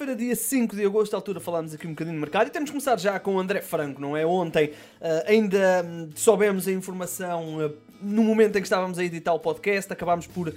segunda-feira, dia 5 de agosto, à altura falámos aqui um bocadinho de mercado e temos que começar já com o André Franco, não é? Ontem uh, ainda um, soubemos a informação uh, no momento em que estávamos a editar o podcast, acabámos por, uh,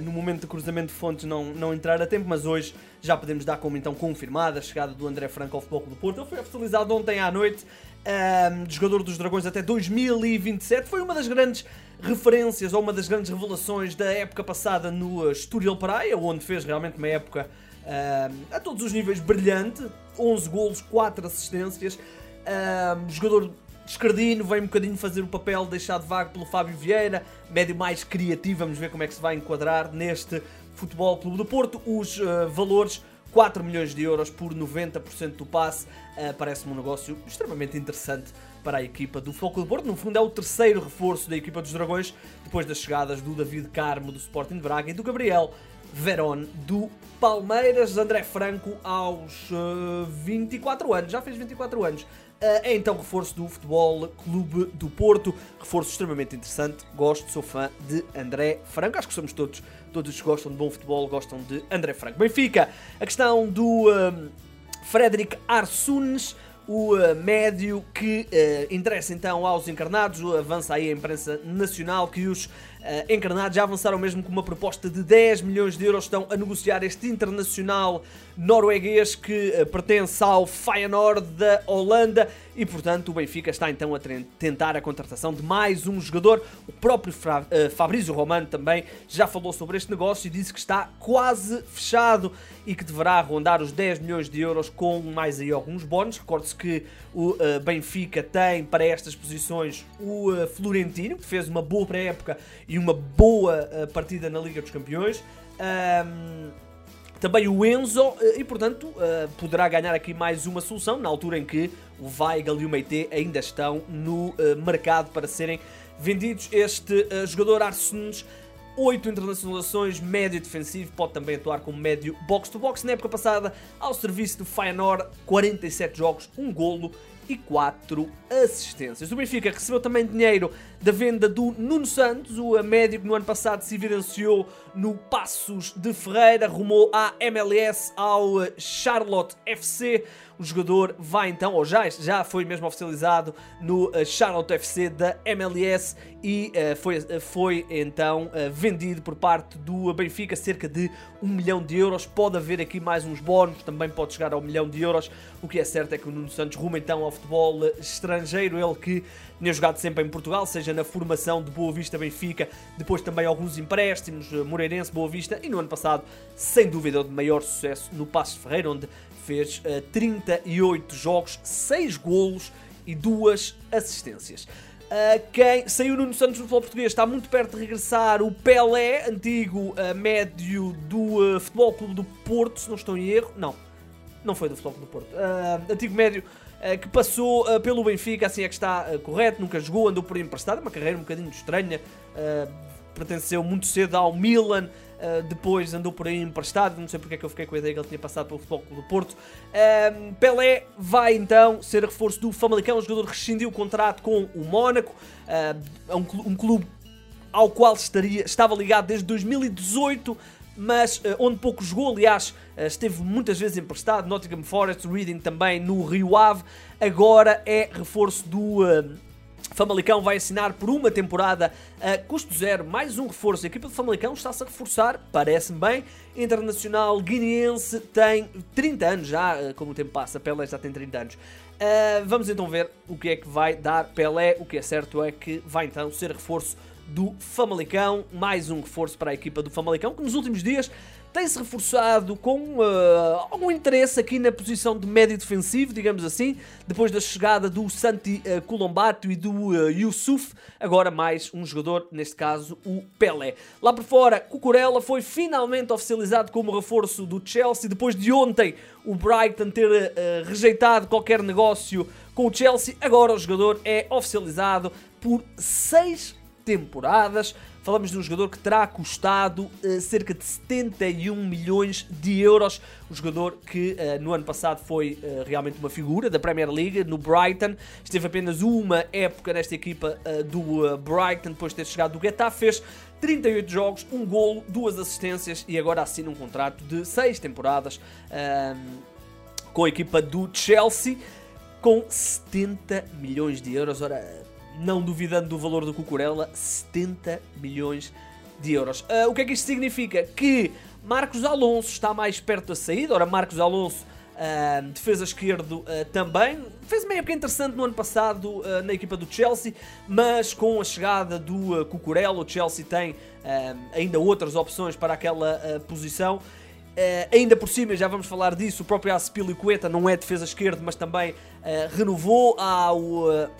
no momento de cruzamento de fontes, não, não entrar a tempo, mas hoje já podemos dar como então confirmada a chegada do André Franco ao Futebol do Porto. Ele foi oficializado ontem à noite, um, jogador dos Dragões até 2027, foi uma das grandes referências ou uma das grandes revelações da época passada no Estoril Praia, onde fez realmente uma época uh, a todos os níveis brilhante, 11 golos, 4 assistências, uh, jogador Escardino vem um bocadinho fazer o papel deixado vago pelo Fábio Vieira, médio mais criativo, vamos ver como é que se vai enquadrar neste Futebol Clube do Porto. Os uh, valores 4 milhões de euros por 90% do passe, uh, parece-me um negócio extremamente interessante para a equipa do Futebol Clube do Porto. No fundo é o terceiro reforço da equipa dos Dragões, depois das chegadas do David Carmo do Sporting de Braga e do Gabriel Verón do Palmeiras. André Franco aos uh, 24 anos, já fez 24 anos. Uh, é então reforço do Futebol Clube do Porto, reforço extremamente interessante. Gosto, sou fã de André Franco. Acho que somos todos, todos que gostam de bom futebol, gostam de André Franco. Benfica, a questão do uh, Frederic Arsunes o uh, médio que uh, interessa então aos encarnados. Avança aí a imprensa nacional que os uh, encarnados já avançaram mesmo com uma proposta de 10 milhões de euros. Estão a negociar este internacional norueguês que pertence ao Feyenoord da Holanda e, portanto, o Benfica está então a tentar a contratação de mais um jogador. O próprio Fra Fabrício Romano também já falou sobre este negócio e disse que está quase fechado e que deverá rondar os 10 milhões de euros com mais aí alguns bónus. Recorde-se que o uh, Benfica tem para estas posições o uh, Florentino, que fez uma boa pré-época e uma boa uh, partida na Liga dos Campeões. Um, também o Enzo, e portanto poderá ganhar aqui mais uma solução, na altura em que o Weigl e o Meite ainda estão no mercado para serem vendidos. Este jogador Arsenes 8 internacionalizações, médio defensivo, pode também atuar como médio box-to-box. Na época passada, ao serviço do Feyenoord, 47 jogos, 1 golo e 4 assistências. O Benfica recebeu também dinheiro da venda do Nuno Santos, o médio que no ano passado se evidenciou no Passos de Ferreira, rumou à MLS, ao Charlotte FC. O jogador vai então, ou já, já foi mesmo oficializado no eh, Charlotte FC da MLS e uh, foi, foi então uh, vendido por parte do Benfica cerca de 1 milhão de euros. Pode haver aqui mais uns bónus, também pode chegar ao milhão de euros. O que é certo é que o Nuno Santos ruma então ao futebol estrangeiro, ele que tinha jogado sempre em Portugal, seja na formação de Boa Vista Benfica, depois também alguns empréstimos, Moreirense, Boa Vista e no ano passado, sem dúvida, o de maior sucesso no Passo Ferreira, onde fez uh, 38 jogos, 6 golos e 2 assistências. Uh, quem saiu no Santos do futebol português está muito perto de regressar o Pelé, antigo uh, médio do Futebol Clube do Porto, se não estou em erro. Não, não foi do Futebol Clube do Porto. antigo médio que passou pelo Benfica, assim é que está correto, nunca jogou, andou por emprestado, uma carreira um bocadinho estranha, pertenceu muito cedo ao Milan, Uh, depois andou por aí emprestado, não sei porque é que eu fiquei com a ideia que ele tinha passado pelo Futebol Clube do Porto. Uh, Pelé vai então ser reforço do Famalicão, o jogador rescindiu o contrato com o Mónaco, uh, um, um, clube ao qual estaria, estava ligado desde 2018, mas onde pouco jogou, aliás, esteve muitas vezes emprestado, Nottingham Forest, Reading também no Rio Ave, agora é reforço do Famalicão vai assinar por uma temporada a custo zero, mais um reforço. A equipa de Famalicão está-se a reforçar, parece-me bem. Internacional guineense tem 30 anos já, eh, como o tempo passa, Pelé já tem 30 anos. Uh, vamos então ver o que é que vai dar Pelé. O que é certo é que vai então ser reforço do Famalicão, mais um reforço para a equipa do Famalicão, que nos últimos dias tem-se reforçado com uh, algum interesse aqui na posição de médio defensivo, digamos assim, depois da chegada do Santi uh, Colombato e do uh, Yusuf, agora mais um jogador, neste caso o Pelé. Lá por fora, Cucurella foi finalmente oficializado como reforço do Chelsea, depois de ontem o Brighton ter uh, rejeitado qualquer negócio com o Chelsea, agora o jogador é oficializado por seis temporadas falamos de um jogador que terá custado uh, cerca de 71 milhões de euros. O jogador que uh, no ano passado foi uh, realmente uma figura da Premier League, no Brighton. Esteve apenas uma época nesta equipa do Brighton, depois de ter chegado do Getafe. Fez 38 jogos, um golo, duas assistências e agora assina um contrato de 6 temporadas com a equipa do Chelsea com 70 milhões de euros. Ora, não duvidando do valor do Cucurella, 70 milhões de euros. Uh, o que é que isto significa? Que Marcos Alonso está mais perto da saída. Ora, Marcos Alonso, uh, defesa esquerdo, uh, também fez uma época interessante no ano passado na equipa do Chelsea, mas com a chegada do Cucurella, o Chelsea tem ainda outras opções para aquela posição. Uh, ainda por cima, já vamos falar disso, o próprio Aspilicueta não é defesa esquerda, mas também uh, renovou ao, uh,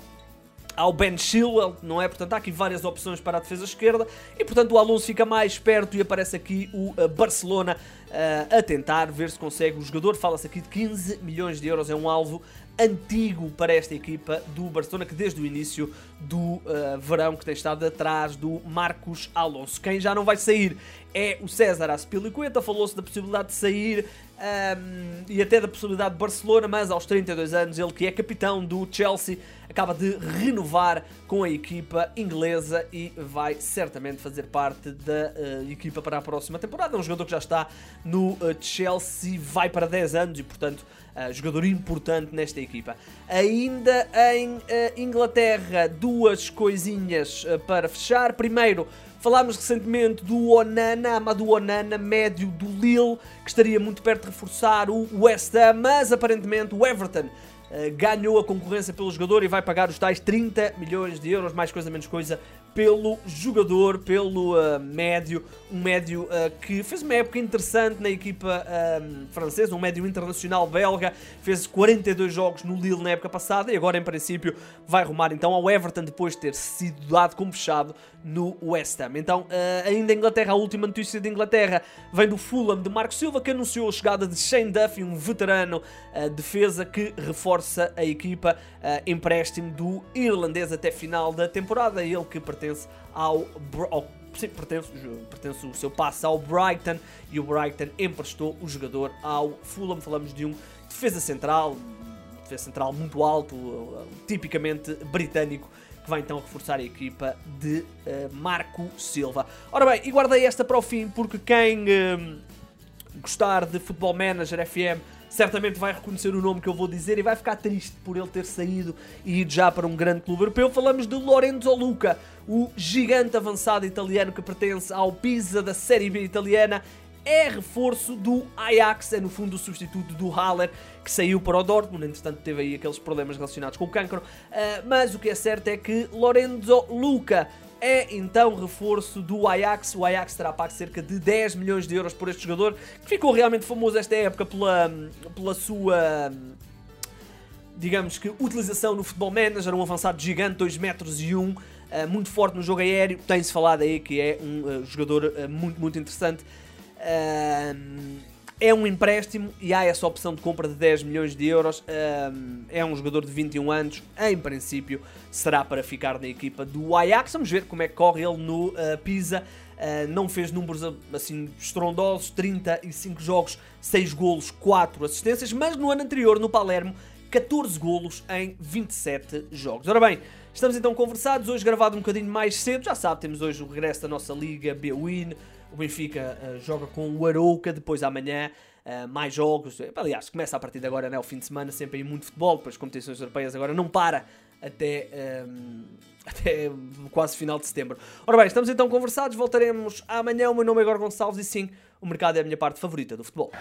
ao Ben Chilwell, não é? Portanto, há aqui várias opções para a defesa esquerda e, portanto, o Alonso fica mais perto e aparece aqui o uh, Barcelona uh, a tentar ver se consegue o jogador. Fala-se aqui de 15 milhões de euros, é um alvo antigo para esta equipa do Barcelona, que desde o início do uh, verão que tem estado atrás do Marcos Alonso. Quem já não vai sair é o César Aspilicueta, falou-se da possibilidade de sair um, e até da possibilidade de Barcelona, mas aos 32 anos, ele que é capitão do Chelsea, acaba de renovar com a equipa inglesa e vai certamente fazer parte da uh, equipa para a próxima temporada. É um jogador que já está no uh, Chelsea, vai para 10 anos e, portanto, uh, jogador importante nesta equipa. Ainda em Inglaterra, duas coisinhas para fechar. Primeiro, Falámos recentemente do Onana, Amadou Onana, médio do Lille, que estaria muito perto de reforçar o West Ham, mas aparentemente o Everton ganhou a concorrência pelo jogador e vai pagar os tais 30 milhões de euros, mais coisa menos coisa, pelo jogador, pelo uh, médio, um médio uh, que fez uma época interessante na equipa uh, francesa, um médio internacional belga, fez 42 jogos no Lille na época passada e agora em princípio vai rumar então ao Everton depois de ter sido dado como fechado no West Ham. Então, ainda em Inglaterra, a última notícia de Inglaterra vem do Fulham de Marco Silva que anunciou a chegada de Shane Duffy, um veterano defesa que reforça a equipa empréstimo do irlandês até final da temporada, ele que pertence ao, ao sim, pertence, pertence o seu passe ao Brighton e o Brighton emprestou o jogador ao Fulham. Falamos de um defesa central, defesa central muito alto, tipicamente britânico, que vai então reforçar a equipa de uh, Marco Silva. Ora bem, e guardei esta para o fim porque quem uh, gostar de Football Manager FM certamente vai reconhecer o nome que eu vou dizer e vai ficar triste por ele ter saído e ido já para um grande clube europeu. Falamos de Lorenzo Luca, o gigante avançado italiano que pertence ao Pisa da Série B italiana. É reforço do Ajax, é no fundo o substituto do Haller, que saiu para o Dortmund, entretanto teve aí aqueles problemas relacionados com o cancro. Uh, mas o que é certo é que Lorenzo Luca é então reforço do Ajax. O Ajax terá pago cerca de 10 milhões de euros por este jogador, que ficou realmente famoso esta época pela, pela sua digamos que utilização no futebol manager, um avançado gigante, 2 metros e 1, eh, muito forte no jogo aéreo, tem-se falado aí que é um uh, jogador uh, muito, muito interessante. Uh, é um empréstimo e há essa opção de compra de 10 milhões de euros. é um jogador de 21 anos, em princípio será para ficar na equipa do Ajax. Vamos ver como é que corre ele no uh, Pisa. Uh, não fez números assim estrondosos, 35 jogos, 6 golos, 4 assistências, mas no ano anterior, no Palermo, 14 golos em 27 jogos. Ora bem, estamos então conversados, hoje gravado um bocadinho mais cedo, já sabe, temos hoje o regresso da nossa Liga B-Win, o Benfica uh, joga com o Arouca, depois amanhã uh, mais jogos. Aliás, começa a partir de agora, né, o fim de semana, sempre aí muito futebol, depois competições europeias agora não para até, um, até quase final de setembro. Ora bem, estamos então conversados, voltaremos amanhã. O meu nome é Igor Gonçalves e sim, o mercado é a minha parte favorita do futebol.